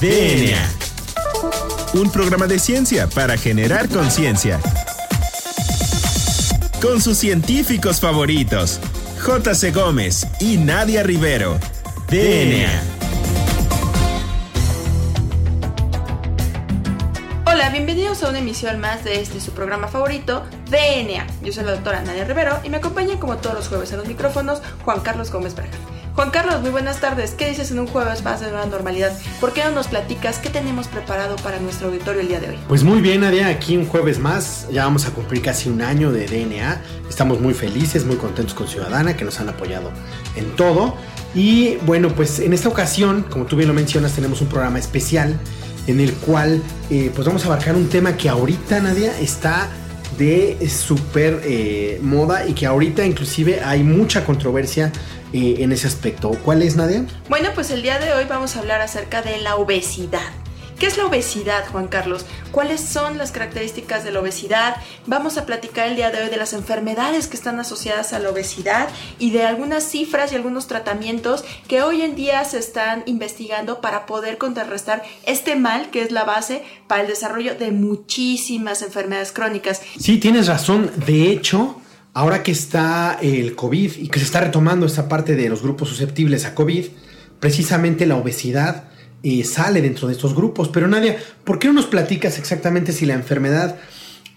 DNA. Un programa de ciencia para generar conciencia. Con sus científicos favoritos, J.C. Gómez y Nadia Rivero. DNA. Hola, bienvenidos a una emisión más de este su programa favorito, DNA. Yo soy la doctora Nadia Rivero y me acompaña como todos los jueves en los micrófonos Juan Carlos Gómez Braga. Juan Carlos, muy buenas tardes. ¿Qué dices en un jueves más de nueva normalidad? ¿Por qué no nos platicas qué tenemos preparado para nuestro auditorio el día de hoy? Pues muy bien, Nadia, aquí un jueves más. Ya vamos a cumplir casi un año de DNA. Estamos muy felices, muy contentos con Ciudadana, que nos han apoyado en todo. Y bueno, pues en esta ocasión, como tú bien lo mencionas, tenemos un programa especial en el cual eh, pues vamos a abarcar un tema que ahorita, Nadia, está de súper eh, moda y que ahorita inclusive hay mucha controversia eh, en ese aspecto. ¿Cuál es, Nadia? Bueno, pues el día de hoy vamos a hablar acerca de la obesidad. ¿Qué es la obesidad, Juan Carlos? ¿Cuáles son las características de la obesidad? Vamos a platicar el día de hoy de las enfermedades que están asociadas a la obesidad y de algunas cifras y algunos tratamientos que hoy en día se están investigando para poder contrarrestar este mal que es la base para el desarrollo de muchísimas enfermedades crónicas. Sí, tienes razón. De hecho, ahora que está el COVID y que se está retomando esta parte de los grupos susceptibles a COVID, precisamente la obesidad eh, sale dentro de estos grupos. Pero Nadia, ¿por qué no nos platicas exactamente si la enfermedad,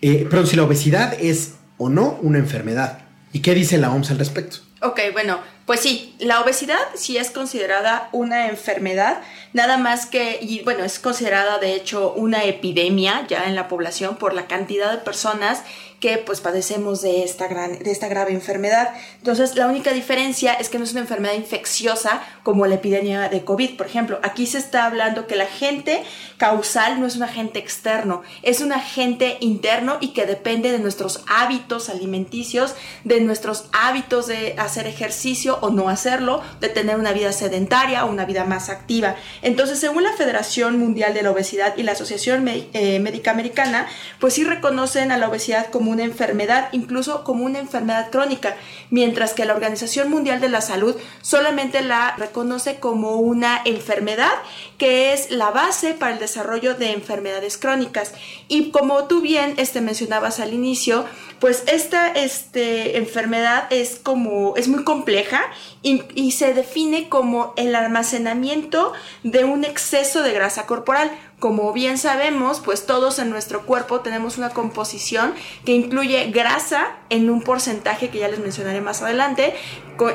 eh, perdón, si la obesidad es o no una enfermedad? ¿Y qué dice la OMS al respecto? Ok, bueno, pues sí, la obesidad sí es considerada una enfermedad, nada más que, y bueno, es considerada de hecho una epidemia ya en la población por la cantidad de personas que pues padecemos de esta, gran, de esta grave enfermedad. Entonces, la única diferencia es que no es una enfermedad infecciosa como la epidemia de COVID, por ejemplo. Aquí se está hablando que el agente causal no es un agente externo, es un agente interno y que depende de nuestros hábitos alimenticios, de nuestros hábitos de hacer ejercicio o no hacerlo, de tener una vida sedentaria o una vida más activa. Entonces, según la Federación Mundial de la Obesidad y la Asociación eh, Médica Americana, pues sí reconocen a la obesidad como una enfermedad, incluso como una enfermedad crónica, mientras que la Organización Mundial de la Salud solamente la reconoce como una enfermedad que es la base para el desarrollo de enfermedades crónicas. Y como tú bien este, mencionabas al inicio, pues esta este, enfermedad es como, es muy compleja y, y, se define como el almacenamiento de un exceso de grasa corporal. Como bien sabemos, pues todos en nuestro cuerpo tenemos una composición que incluye grasa en un porcentaje que ya les mencionaré más adelante,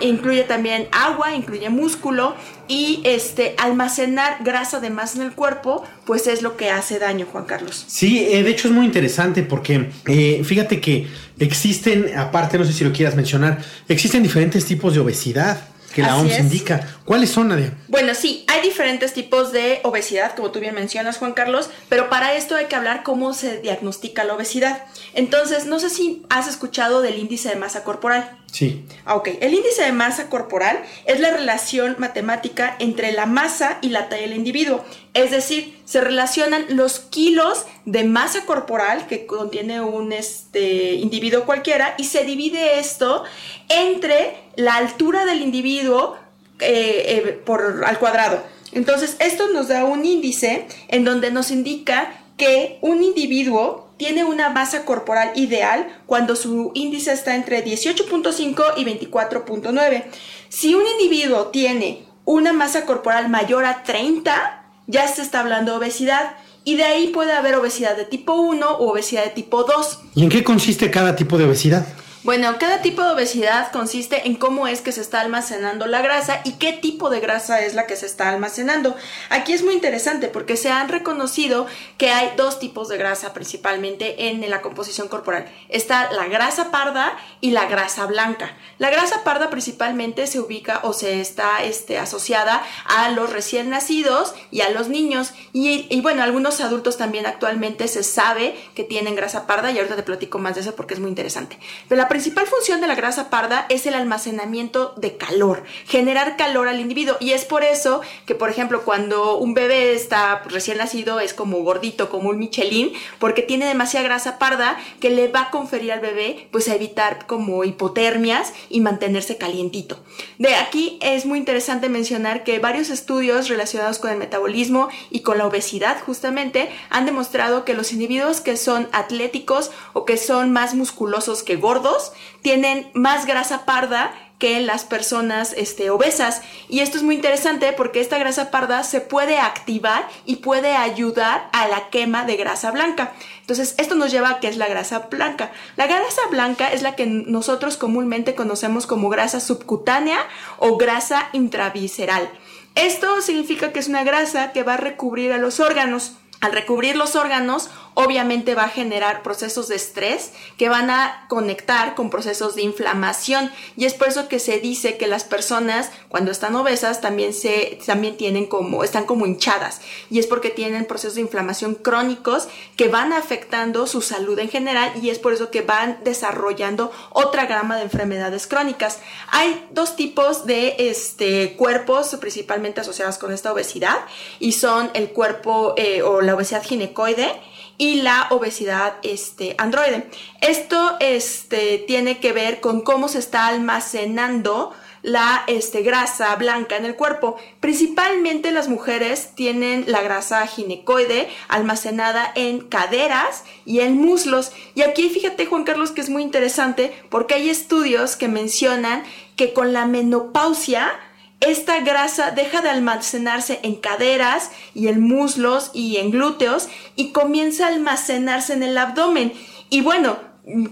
incluye también agua, incluye músculo y este almacenar grasa de más en el cuerpo, pues es lo que hace daño, Juan Carlos. Sí, eh, de hecho es muy interesante porque eh, fíjate que existen, aparte no sé si lo quieras mencionar, existen diferentes tipos de obesidad que la OMS indica. ¿Cuáles son, Nadia? Bueno, sí, hay diferentes tipos de obesidad, como tú bien mencionas, Juan Carlos, pero para esto hay que hablar cómo se diagnostica la obesidad. Entonces, no sé si has escuchado del índice de masa corporal. Sí. Ah, ok, el índice de masa corporal es la relación matemática entre la masa y la talla del individuo. Es decir, se relacionan los kilos de masa corporal que contiene un este, individuo cualquiera y se divide esto entre la altura del individuo eh, eh, por, al cuadrado. Entonces, esto nos da un índice en donde nos indica que un individuo tiene una masa corporal ideal cuando su índice está entre 18.5 y 24.9. Si un individuo tiene una masa corporal mayor a 30, ya se está hablando de obesidad. Y de ahí puede haber obesidad de tipo 1 o obesidad de tipo 2. ¿Y en qué consiste cada tipo de obesidad? Bueno, cada tipo de obesidad consiste en cómo es que se está almacenando la grasa y qué tipo de grasa es la que se está almacenando. Aquí es muy interesante porque se han reconocido que hay dos tipos de grasa principalmente en la composición corporal. Está la grasa parda y la grasa blanca. La grasa parda principalmente se ubica o se está este, asociada a los recién nacidos y a los niños. Y, bueno, algunos adultos también actualmente se sabe que tienen grasa parda y ahorita te platico más de eso porque es muy interesante. Principal función de la grasa parda es el almacenamiento de calor, generar calor al individuo. Y es por eso que, por ejemplo, cuando un bebé está recién nacido es como gordito, como un Michelin, porque tiene demasiada grasa parda que le va a conferir al bebé, pues a evitar como hipotermias y mantenerse calientito. De aquí es muy interesante mencionar que varios estudios relacionados con el metabolismo y con la obesidad justamente han demostrado que los individuos que son atléticos o que son más musculosos que gordos tienen más grasa parda que las personas este, obesas. Y esto es muy interesante porque esta grasa parda se puede activar y puede ayudar a la quema de grasa blanca. Entonces, esto nos lleva a qué es la grasa blanca. La grasa blanca es la que nosotros comúnmente conocemos como grasa subcutánea o grasa intravisceral. Esto significa que es una grasa que va a recubrir a los órganos. Al recubrir los órganos, obviamente va a generar procesos de estrés que van a conectar con procesos de inflamación y es por eso que se dice que las personas cuando están obesas también se también tienen como están como hinchadas y es porque tienen procesos de inflamación crónicos que van afectando su salud en general y es por eso que van desarrollando otra gama de enfermedades crónicas. Hay dos tipos de este cuerpos principalmente asociados con esta obesidad y son el cuerpo eh, o la obesidad ginecoide y la obesidad este, androide. Esto este, tiene que ver con cómo se está almacenando la este, grasa blanca en el cuerpo. Principalmente las mujeres tienen la grasa ginecoide almacenada en caderas y en muslos. Y aquí fíjate Juan Carlos que es muy interesante porque hay estudios que mencionan que con la menopausia esta grasa deja de almacenarse en caderas y en muslos y en glúteos y comienza a almacenarse en el abdomen. Y bueno,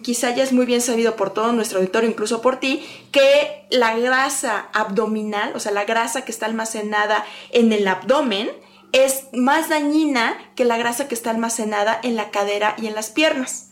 quizá ya es muy bien sabido por todo nuestro auditorio, incluso por ti, que la grasa abdominal, o sea, la grasa que está almacenada en el abdomen, es más dañina que la grasa que está almacenada en la cadera y en las piernas.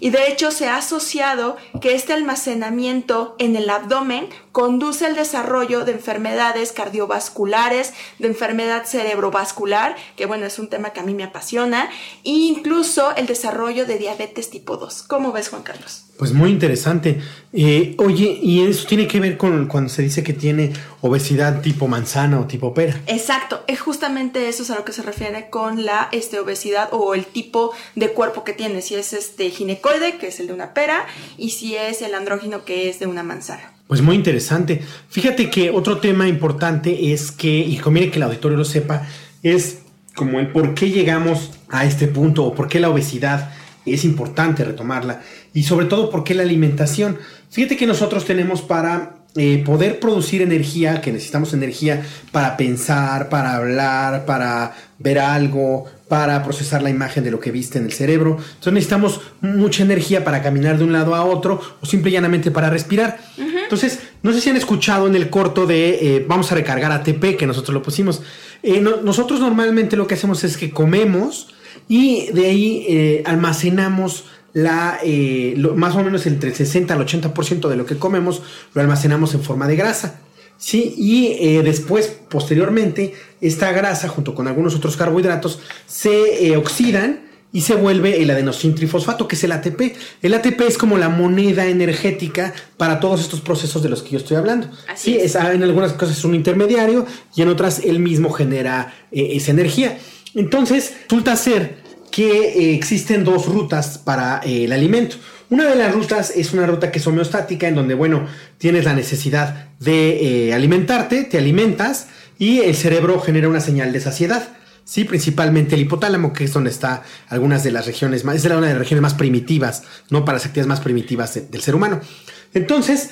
Y de hecho se ha asociado que este almacenamiento en el abdomen conduce al desarrollo de enfermedades cardiovasculares, de enfermedad cerebrovascular, que bueno, es un tema que a mí me apasiona, e incluso el desarrollo de diabetes tipo 2. ¿Cómo ves, Juan Carlos? Pues muy interesante. Eh, oye, y eso tiene que ver con cuando se dice que tiene obesidad tipo manzana o tipo pera. Exacto, es justamente eso es a lo que se refiere con la este, obesidad o el tipo de cuerpo que tiene, si es este ginecoide, que es el de una pera, y si es el andrógino, que es de una manzana. Pues muy interesante. Fíjate que otro tema importante es que, y conviene que el auditorio lo sepa, es como el por qué llegamos a este punto o por qué la obesidad es importante retomarla y sobre todo por qué la alimentación. Fíjate que nosotros tenemos para eh, poder producir energía, que necesitamos energía para pensar, para hablar, para ver algo, para procesar la imagen de lo que viste en el cerebro. Entonces necesitamos mucha energía para caminar de un lado a otro o simple y llanamente para respirar. Entonces, no sé si han escuchado en el corto de eh, vamos a recargar ATP, que nosotros lo pusimos. Eh, nosotros normalmente lo que hacemos es que comemos y de ahí almacenamos la, eh, más o menos entre el 60 al 80% de lo que comemos lo almacenamos en forma de grasa. Sí, y eh, después, posteriormente, esta grasa, junto con algunos otros carbohidratos, se eh, oxidan y se vuelve el adenosintrifosfato, que es el ATP. El ATP es como la moneda energética para todos estos procesos de los que yo estoy hablando. sí, es. en algunas cosas es un intermediario y en otras él mismo genera esa energía. Entonces, resulta ser que eh, existen dos rutas para eh, el alimento. Una de las rutas es una ruta que es homeostática, en donde, bueno, tienes la necesidad de eh, alimentarte, te alimentas y el cerebro genera una señal de saciedad. Sí, principalmente el hipotálamo, que es donde está algunas de las regiones más, es una de las regiones más primitivas, no para las actividades más primitivas del ser humano. Entonces,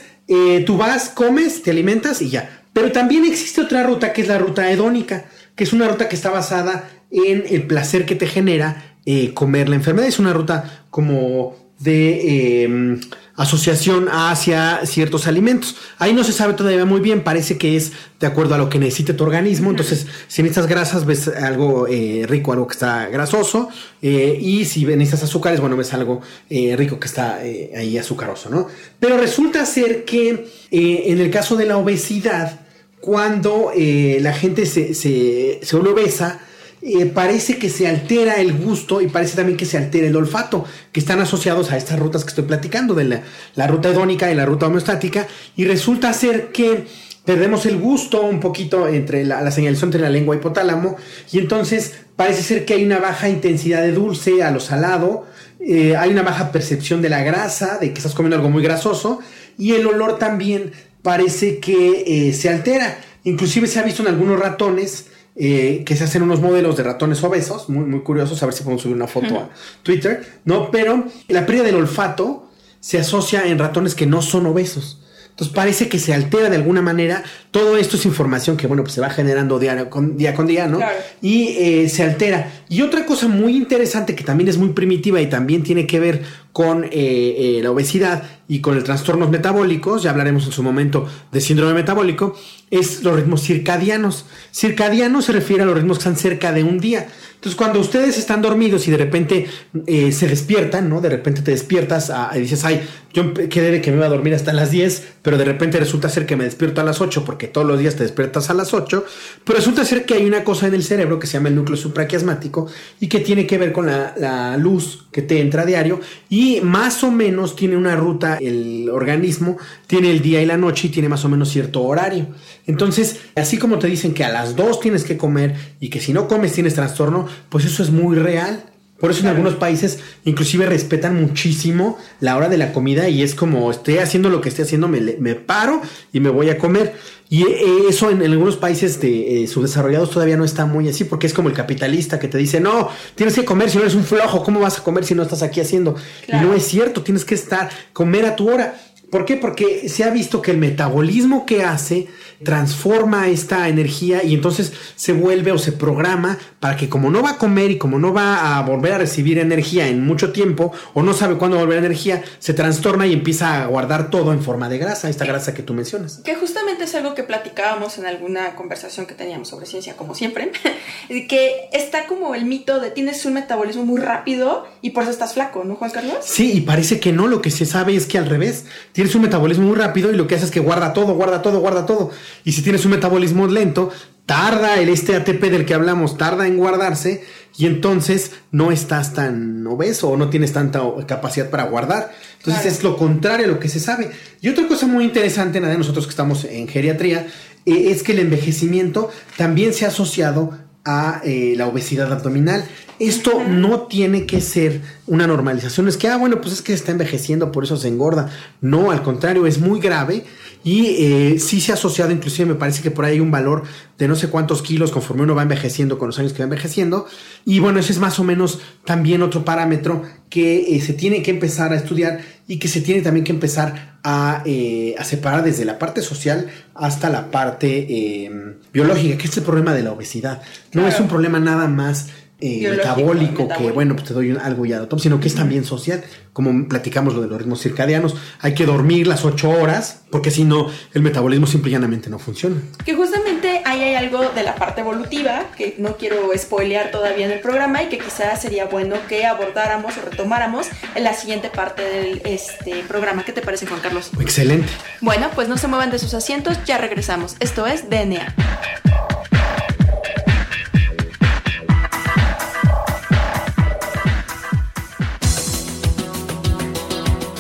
tú vas, comes, te alimentas y ya. Pero también existe otra ruta que es la ruta hedónica, que es una ruta que está basada en el placer que te genera eh, comer la enfermedad. Es una ruta como de eh, asociación hacia ciertos alimentos. Ahí no se sabe todavía muy bien, parece que es de acuerdo a lo que necesite tu organismo. Entonces, si necesitas grasas, ves algo eh, rico, algo que está grasoso. y si necesitas azúcares, bueno, ves algo rico que está ahí azucaroso, ¿no? Pero resulta ser que en el caso de la obesidad, cuando la gente se, se, se obesa, eh, parece que se altera el gusto y parece también que se altera el olfato, que están asociados a estas rutas que estoy platicando, de la, ruta hedónica y la ruta homeostática, y resulta ser que perdemos el gusto un poquito entre la, señalización entre la lengua y hipotálamo, y entonces parece ser que hay una baja intensidad de dulce a lo salado, eh, hay una baja percepción de la grasa, de que estás comiendo algo muy grasoso, y el olor también parece que eh, se altera. Inclusive se ha visto en algunos ratones eh, que se hacen unos modelos de ratones obesos, muy, muy curiosos, a ver si podemos subir una foto a Twitter, ¿no? Pero la pérdida del olfato se asocia en ratones que no son obesos. Entonces parece que se altera de alguna manera. Todo esto es información que, bueno, pues se va generando día con día, con día ¿no? Y eh, se altera. Y otra cosa muy interesante que también es muy primitiva y también tiene que ver con eh, la obesidad y con los trastornos metabólicos, ya hablaremos en su momento de síndrome metabólico, es los ritmos circadianos. Circadiano se refiere a los ritmos que están cerca de un día. Entonces, cuando ustedes están dormidos y de repente eh, se despiertan, ¿no? De repente te despiertas y dices, ay, yo quedé de que me iba a dormir hasta las 10, pero de repente resulta ser que me despierto a las 8 porque todos los días te despiertas a las 8, pero resulta ser que hay una cosa en el cerebro que se llama el núcleo supraquiasmático y que tiene que ver con la, la luz que te entra a diario y más o menos tiene una ruta, el organismo tiene el día y la noche y tiene más o menos cierto horario. Entonces, así como te dicen que a las 2 tienes que comer y que si no comes tienes trastorno, pues eso es muy real. Por eso en algunos países inclusive respetan muchísimo la hora de la comida y es como estoy haciendo lo que estoy haciendo, me, me paro y me voy a comer. Y eh, eso en, algunos países de, eh, subdesarrollados todavía no está muy así porque es como el capitalista que te dice, no, tienes que comer si no eres un flojo, ¿cómo vas a comer si no estás aquí haciendo? Y no es cierto, tienes que estar, comer a tu hora. ¿Por qué? Porque se ha visto que el metabolismo que hace transforma esta energía y entonces se vuelve o se programa para que como no va a comer y como no va a volver a recibir energía en mucho tiempo o no sabe cuándo volver a energía, se trastorna y empieza a guardar todo en forma de grasa, esta grasa que tú mencionas. Que justamente es algo que platicábamos en alguna conversación que teníamos sobre ciencia, como siempre, que está como el mito de tienes un metabolismo muy rápido y por eso estás flaco, ¿no, Juan Carlos? Sí, y parece que no, lo que se sabe es que al revés, tienes un metabolismo muy rápido y lo que hace es que guarda todo, guarda todo, guarda todo. Y si tienes un metabolismo lento, tarda el este ATP del que hablamos, tarda en guardarse y entonces no estás tan obeso o no tienes tanta capacidad para guardar. Entonces es lo contrario a lo que se sabe. Y otra cosa muy interesante, nada de nosotros que estamos en geriatría, eh, es que el envejecimiento también se ha asociado a eh, la obesidad abdominal. Esto no tiene que ser una normalización. Es que, ah, bueno, pues es que está envejeciendo, por eso se engorda. No, al contrario, es muy grave y eh, sí se ha asociado, inclusive me parece que por ahí hay un valor de no sé cuántos kilos conforme uno va envejeciendo con los años que va envejeciendo. Y bueno, ese es más o menos también otro parámetro que eh, se tiene que empezar a estudiar y que se tiene también que empezar a, eh, separar desde la parte social hasta la parte biológica, que es el problema de la obesidad. No es un problema nada más eh, metabólico, que bueno, pues te doy algo ya de sino que es también social, como platicamos lo de los ritmos circadianos, hay que dormir las ocho horas, porque si no, el metabolismo simple y llanamente no funciona. Que justamente ahí hay algo de la parte evolutiva, que no quiero spoilear todavía en el programa y que quizás sería bueno que abordáramos o retomáramos en la siguiente parte del este, programa. ¿Qué te parece, Juan Carlos? Excelente. Bueno, pues no se muevan de sus asientos, ya regresamos. Esto es DNA.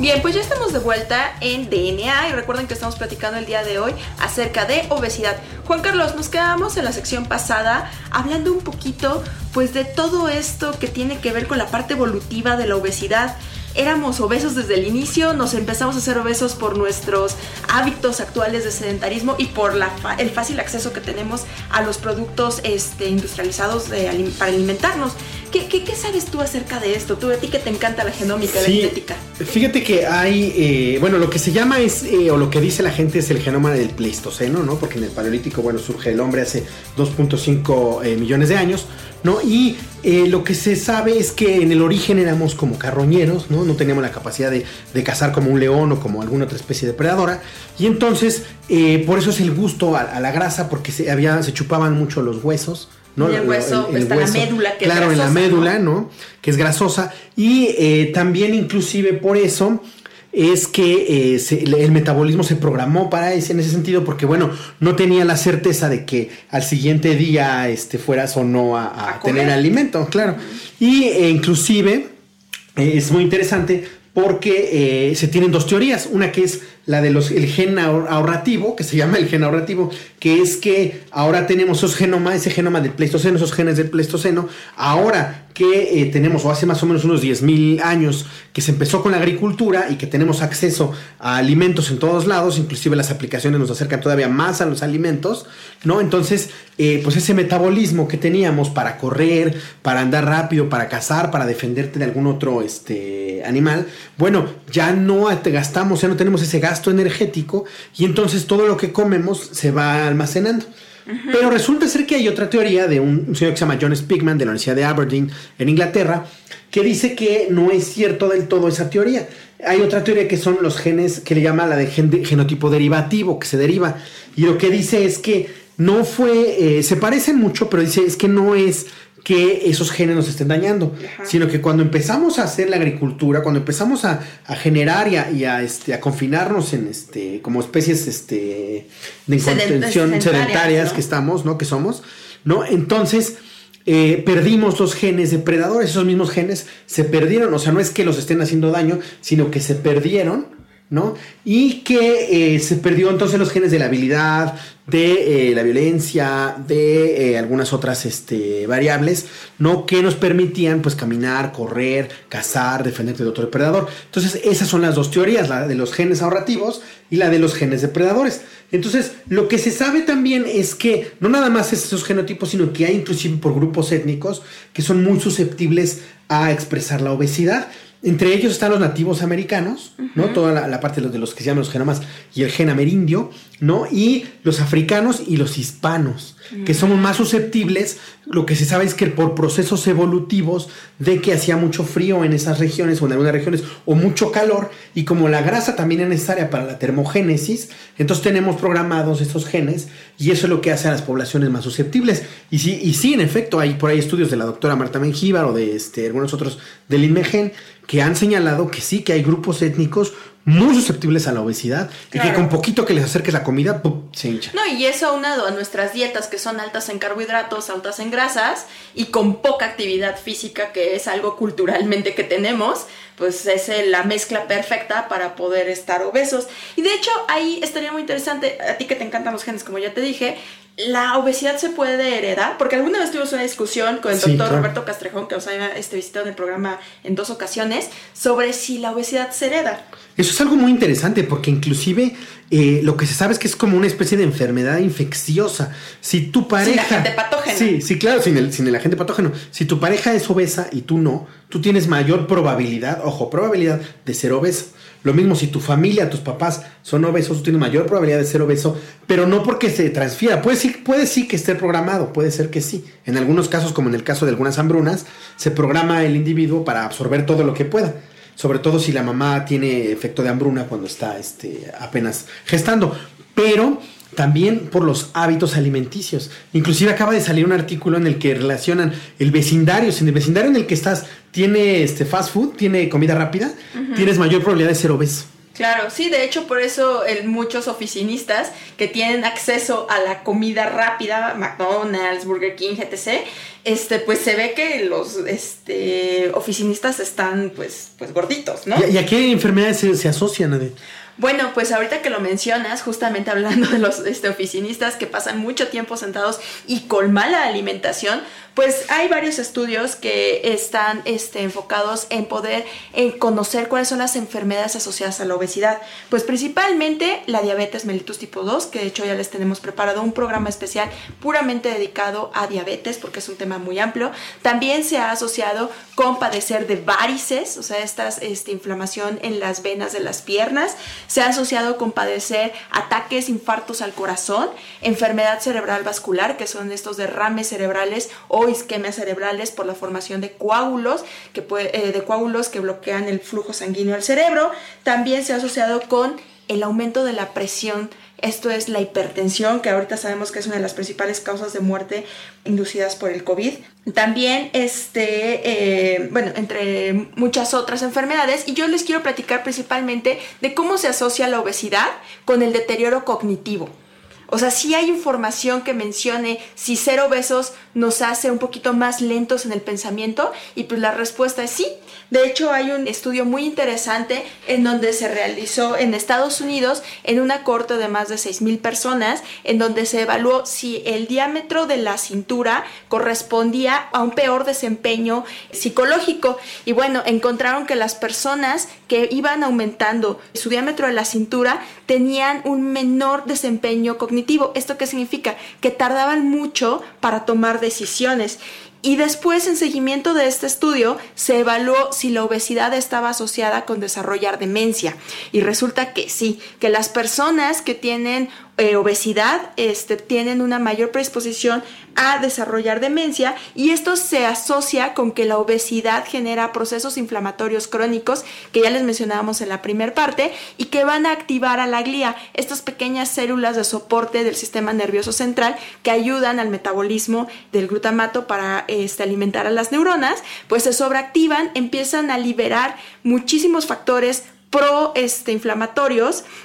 Bien, pues ya estamos de vuelta en DNA y recuerden que estamos platicando el día de hoy acerca de obesidad. Juan Carlos, nos quedamos en la sección pasada hablando un poquito pues de todo esto que tiene que ver con la parte evolutiva de la obesidad éramos obesos desde el inicio, nos empezamos a ser obesos por nuestros hábitos actuales de sedentarismo y por el fácil acceso que tenemos a los productos este, industrializados para alimentarnos. ¿Qué, qué, qué sabes tú acerca de esto? Tú, a ti que te encanta la genómica, la Sí, genética. Fíjate que hay, eh, bueno, lo que se llama es, eh, o lo que dice la gente es el genoma del Pleistoceno, ¿no? Porque en el Paleolítico, bueno, surge el hombre hace 2.5 eh, millones de años, ¿no? Y eh, lo que se sabe es que en el origen éramos como carroñeros, ¿no? No teníamos la capacidad de, de cazar como un león o como alguna otra especie depredadora. Y entonces, eh, por eso es el gusto a, a la grasa, porque se, había, se chupaban mucho los huesos. ¿No? Y el hueso, está la médula, que es Claro, en la grasosa, médula, ¿no? Que es grasosa. Y eh, también inclusive por eso es que eh, se- el metabolismo se programó para ese, en ese sentido, porque bueno, no tenía la certeza de que al siguiente día este, fueras o no a, a A comer. tener alimento, claro. Y eh, inclusive es muy interesante porque eh, se tienen dos teorías. Una que es la del gen ahor- ahorrativo, que se llama el gen ahorrativo, que es que ahora tenemos esos genomas, ese genoma del Pleistoceno, esos genes del Pleistoceno, ahora que eh, tenemos, o hace más o menos unos 10.000 años, que se empezó con la agricultura y que tenemos acceso a alimentos en todos lados, inclusive las aplicaciones nos acercan todavía más a los alimentos, ¿no? Entonces, eh, pues ese metabolismo que teníamos para correr, para andar rápido, para cazar, para defenderte de algún otro este, animal, bueno, ya no gastamos, ya no tenemos ese gasto energético y entonces todo lo que comemos se va almacenando. Pero resulta ser que hay otra teoría de un, señor que se llama John Spigman de la Universidad de Aberdeen en Inglaterra que dice que no es cierto del todo esa teoría. Hay otra teoría que son los genes que le llama la de genotipo derivativo, que se deriva. Y lo que dice es que no fue, eh, se parecen mucho, pero dice es que no es que esos genes nos estén dañando, Ajá. sino que cuando empezamos a hacer la agricultura, cuando empezamos a, a generar y a, y a, este, a confinarnos en este, como especies este, de contención sedentarias, sedentarias ¿no? que estamos, ¿no? Que somos, ¿no? Entonces, eh, perdimos los genes depredadores, esos mismos genes se perdieron, o sea, no es que los estén haciendo daño, sino que se perdieron, ¿no? Y que eh, se perdió entonces los genes de la habilidad, de eh, la violencia, de eh, algunas otras este, variables, ¿no? Que nos permitían pues caminar, correr, cazar, defenderte de otro depredador. Entonces esas son las dos teorías, la de los genes ahorrativos y la de los genes depredadores. Entonces lo que se sabe también es que no nada más es esos genotipos, sino que hay inclusive por grupos étnicos que son muy susceptibles a expresar la obesidad. Entre ellos están los nativos americanos, ¿no? Toda la, la parte de los, de los que se llaman los genomas y el gen amerindio, ¿no? Y los africanos y los hispanos, que somos más susceptibles. Lo que se sabe es que por procesos evolutivos de que hacía mucho frío en esas regiones o en algunas regiones o mucho calor y como la grasa también es necesaria para la termogénesis, entonces tenemos programados esos genes y eso es lo que hace a las poblaciones más susceptibles. Y sí, y sí en efecto, hay por ahí estudios de la doctora Marta Mengíbar o de este, algunos otros del INMEGEN que han señalado que sí, que hay grupos étnicos muy susceptibles a la obesidad y que con poquito que les acerques la comida, ¡pum! se hinchan. No, y eso aunado a nuestras dietas que son altas en carbohidratos, altas en grasas y con poca actividad física, que es algo culturalmente que tenemos, pues es la mezcla perfecta para poder estar obesos. Y de hecho, ahí estaría muy interesante, a ti que te encantan los genes, como ya te dije, la obesidad se puede heredar, porque alguna vez tuvimos una discusión con el Sí, doctor claro. Roberto Castrejón, que nos ha este, visitado en el programa en dos ocasiones, sobre si la obesidad se hereda. Eso es algo muy interesante porque inclusive eh, lo que se sabe es que es como una especie de enfermedad infecciosa. Si tu pareja... agente patógeno. Sí, sí, claro, sin el, sin el agente patógeno. Si tu pareja es obesa y tú no, tú tienes mayor probabilidad, ojo, probabilidad de ser obeso. Lo mismo si tu familia, tus papás son obesos, tú tienes mayor probabilidad de ser obeso, pero no porque se transfiera. Puede sí, puede sí que esté programado, puede ser que sí. En algunos casos, como en el caso de algunas hambrunas, se programa el individuo para absorber todo lo que pueda sobre todo si la mamá tiene efecto de hambruna cuando está este, apenas gestando, pero también por los hábitos alimenticios. Inclusive acaba de salir un artículo en el que relacionan el vecindario, si en el vecindario en el que estás tiene este fast food, tiene comida rápida, tienes mayor probabilidad de ser obeso. Claro, sí, de hecho por eso el, muchos oficinistas que tienen acceso a la comida rápida, McDonald's, Burger King, etc., este, pues se ve que los este, oficinistas están pues, pues gorditos, ¿no? ¿Y, a qué enfermedades se, se asocian? Ade? Bueno, pues ahorita que lo mencionas, justamente hablando de los este, oficinistas que pasan mucho tiempo sentados y con mala alimentación, pues hay varios estudios que están este, enfocados en poder en conocer cuáles son las enfermedades asociadas a la obesidad. Pues principalmente la diabetes mellitus tipo 2, que de hecho ya les tenemos preparado un programa especial puramente dedicado a diabetes, porque es un tema muy amplio. También se ha asociado con padecer de varices, o sea, esta este, inflamación en las venas de las piernas. Se ha asociado con padecer ataques, infartos al corazón, enfermedad cerebral vascular, que son estos derrames cerebrales o isquemias cerebrales por la formación de coágulos que, eh, de coágulos que bloquean el flujo sanguíneo al cerebro. También se ha asociado con el aumento de la presión esto es la hipertensión, que ahorita sabemos que es una de las principales causas de muerte inducidas por el COVID. También, este, eh, bueno, entre muchas otras enfermedades. Y yo les quiero platicar principalmente de cómo se asocia la obesidad con el deterioro cognitivo. O sea, sí hay información que mencione si ser obesos nos hace un poquito más lentos en el pensamiento y pues la respuesta es sí. De hecho, hay un estudio muy interesante en donde se realizó en Estados Unidos en una corte de más de 6.000 personas, en donde se evaluó si el diámetro de la cintura correspondía a un peor desempeño psicológico. Y bueno, encontraron que las personas que iban aumentando su diámetro de la cintura tenían un menor desempeño cognitivo. ¿Esto qué significa? Que tardaban mucho para tomar decisiones. Y después, en seguimiento de este estudio, se evaluó si la obesidad estaba asociada con desarrollar demencia. Y resulta que sí, que las personas que tienen eh, obesidad este, tienen una mayor predisposición a desarrollar demencia y esto se asocia con que la obesidad genera procesos inflamatorios crónicos que ya les mencionábamos en la primera parte y que van a activar a la glía, estas pequeñas células de soporte del sistema nervioso central que ayudan al metabolismo del glutamato para este, alimentar a las neuronas, pues se sobreactivan, empiezan a liberar muchísimos factores pro este,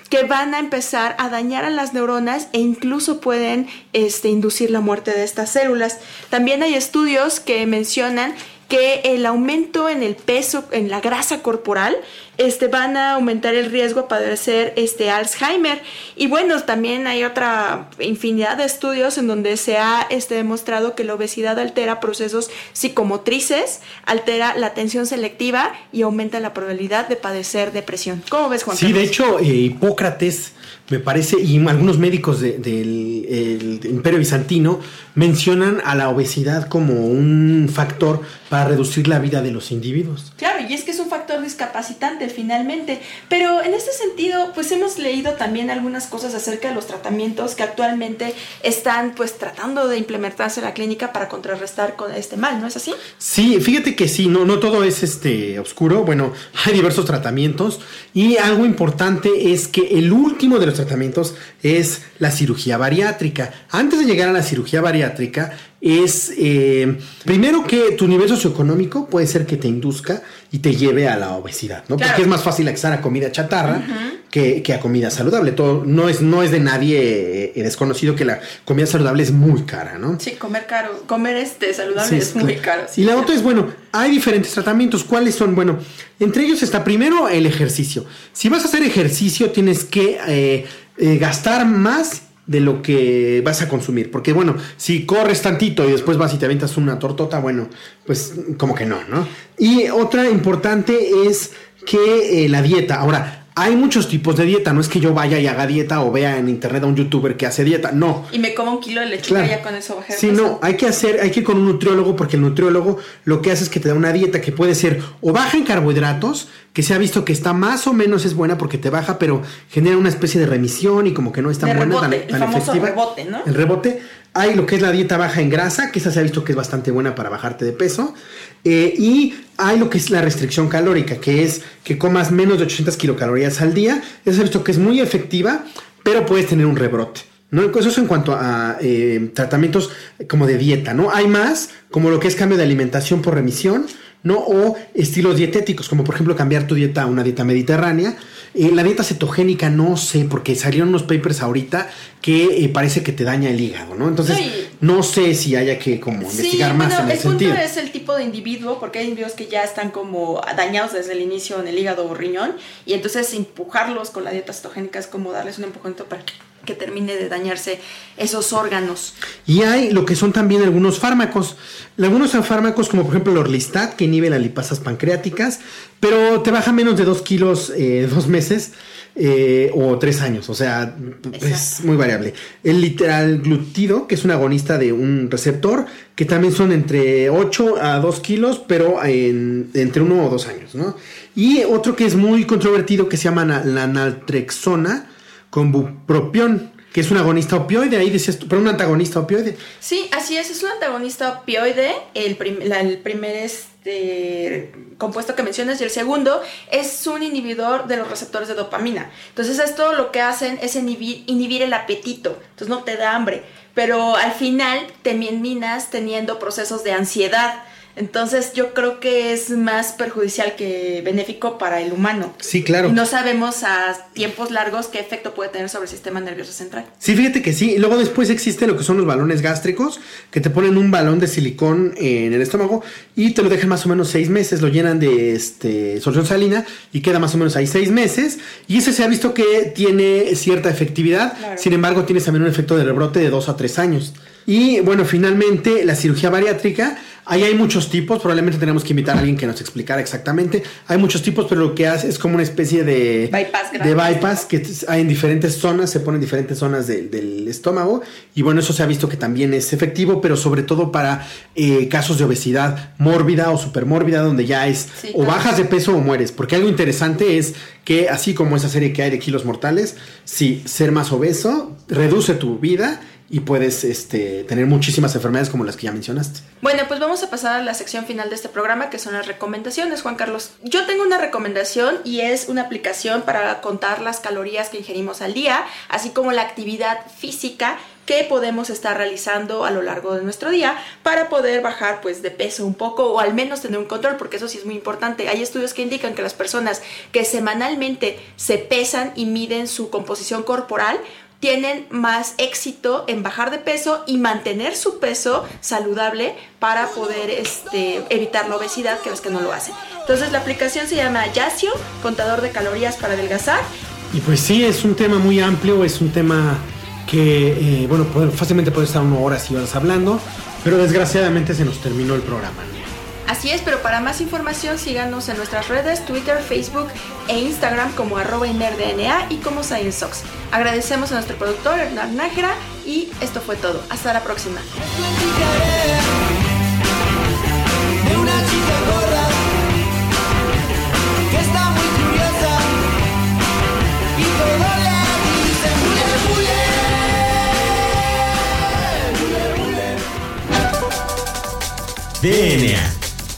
que van a empezar a dañar a las neuronas e incluso pueden este, inducir la muerte de estas células. También hay estudios que mencionan que el aumento en el peso, en la grasa corporal, este, van a aumentar el riesgo a padecer este, Alzheimer. Y bueno, también hay otra infinidad de estudios en donde se ha este, demostrado que la obesidad altera procesos psicomotrices, altera la atención selectiva y aumenta la probabilidad de padecer depresión. ¿Cómo ves, Juan? Sí, de hecho, eh, Hipócrates me parece, y algunos médicos del Imperio Bizantino mencionan a la obesidad como un factor para reducir la vida de los individuos. Claro, y es que es un factor discapacitante finalmente. Pero en este sentido, pues hemos leído también algunas cosas acerca de los tratamientos que actualmente están pues tratando de implementarse en la clínica para contrarrestar con este mal, ¿no es así? Sí, fíjate que sí, no, no todo es este oscuro. Bueno, hay diversos tratamientos y algo importante es que el último de los tratamientos es la cirugía bariátrica. Antes de llegar a la cirugía bariátrica, es eh, primero que tu nivel socioeconómico puede ser que te induzca y te lleve a la obesidad, ¿no? Porque es más fácil acceder a comida chatarra que, a comida saludable. Todo, no, es, no es de nadie eh, desconocido que la comida saludable es muy cara, ¿no? Sí, comer caro, comer este saludable es muy caro. y la otra es, bueno, hay diferentes tratamientos. ¿Cuáles son? Bueno, entre ellos está primero el ejercicio. Si vas a hacer ejercicio, tienes que eh, gastar más de lo que vas a consumir. Porque bueno, si corres tantito y después vas y te aventas una tortota, bueno, pues como que no, ¿no? Y otra importante es que eh, la dieta. Ahora, hay muchos tipos de dieta, no es que yo vaya y haga dieta o vea en internet a un youtuber que hace dieta, no. Y me como un kilo de lechuga ya con eso bajar. Sí, no, hay que hacer, hay que ir con un nutriólogo porque el nutriólogo lo que hace es que te da una dieta que puede ser o baja en carbohidratos, que se ha visto que está más o menos es buena porque te baja, pero genera una especie de remisión y como que no es tan buena, tan, el famoso rebote, ¿no? El rebote. Hay lo que es la dieta baja en grasa, que esa se ha visto que es bastante buena para bajarte de peso. Eh, y hay lo que es la restricción calórica, que es que comas menos de 800 kilocalorías al día. Ha visto que es muy efectiva, pero puedes tener un rebrote. ¿no? Eso es en cuanto a eh, tratamientos como de dieta, ¿no? Hay más, como lo que es cambio de alimentación por remisión, ¿no? O estilos dietéticos, como por ejemplo cambiar tu dieta a una dieta mediterránea. Eh, la dieta cetogénica no sé, porque salieron unos papers ahorita que eh, parece que te daña el hígado, ¿no? Entonces, No, sé si haya que como investigar sí, más bueno, en el ese punto sentido. es el tipo de individuo, porque hay individuos que ya están como dañados desde el inicio en el hígado o riñón, y entonces empujarlos con la dieta cetogénica es como darles un empujoncito para que termine de dañarse esos órganos. Y hay lo que son también algunos fármacos. Algunos son fármacos como por ejemplo el Orlistat, que inhibe las lipasas pancreáticas, pero te baja menos de 2 kilos eh, dos meses eh, o tres años. O sea, es muy variable. El literal glutido, que es un agonista de un receptor, que también son entre 8 a 2 kilos, pero en- entre 1 o 2 años, ¿no? Y otro que es muy controvertido, que se llama la naltrexona con bupropión, que es un agonista opioide, ahí decías tú, pero un antagonista opioide. Sí, así es, es un antagonista opioide, el, el primer este, compuesto que mencionas, y el segundo es un inhibidor de los receptores de dopamina. Entonces esto lo que hacen es inhibir, inhibir el apetito, entonces no te da hambre, pero al final terminas teniendo procesos de ansiedad. Entonces yo creo que es más perjudicial que benéfico para el humano. Sí, claro. Y no sabemos a tiempos largos qué efecto puede tener sobre el sistema nervioso central. Sí, fíjate que sí. Y luego después existe lo que son los balones gástricos, que te ponen un balón de silicón en el estómago y te lo dejan más o menos seis meses, lo llenan de este, solución salina y queda más o menos ahí seis meses. Y ese se ha visto que tiene cierta efectividad, Claro. sin embargo tienes también un efecto de rebrote de dos a tres años. Y bueno, finalmente la cirugía bariátrica, ahí hay muchos tipos, probablemente tenemos que invitar a alguien que nos explicara exactamente. Hay muchos tipos, pero lo que hace es como una especie de Bypass de bypass que hay en diferentes zonas, se ponen en diferentes zonas del- del estómago y bueno, eso se ha visto que también es efectivo, pero sobre todo para eh, casos de obesidad mórbida o supermórbida, donde ya es Sí, o claro. bajas de peso o mueres, porque algo interesante es que así como esa serie que hay de kilos mortales, si ser más obeso reduce tu vida y puedes este, tener muchísimas enfermedades como las que ya mencionaste. Bueno, pues vamos a pasar a la sección final de este programa, que son las recomendaciones, Juan Carlos. Yo tengo una recomendación y es una aplicación para contar las calorías que ingerimos al día, así como la actividad física que podemos estar realizando a lo largo de nuestro día para poder bajar pues de peso un poco o al menos tener un control porque eso sí es muy importante. Hay estudios que indican que las personas que semanalmente se pesan y miden su composición corporal tienen más éxito en bajar de peso y mantener su peso saludable para poder este, evitar la obesidad que los que no lo hacen. Entonces la aplicación se llama Yasio, contador de calorías para adelgazar. Y pues sí, es un tema muy amplio, es un tema que, eh, bueno, fácilmente puede estar una hora si vas hablando, pero desgraciadamente se nos terminó el programa. Así es, pero para más información síganos en nuestras redes, Twitter, Facebook e Instagram como arroba InerDNA y como ScienceSox. Agradecemos a nuestro productor Hernán Nájera y esto fue todo. Hasta la próxima. DNA.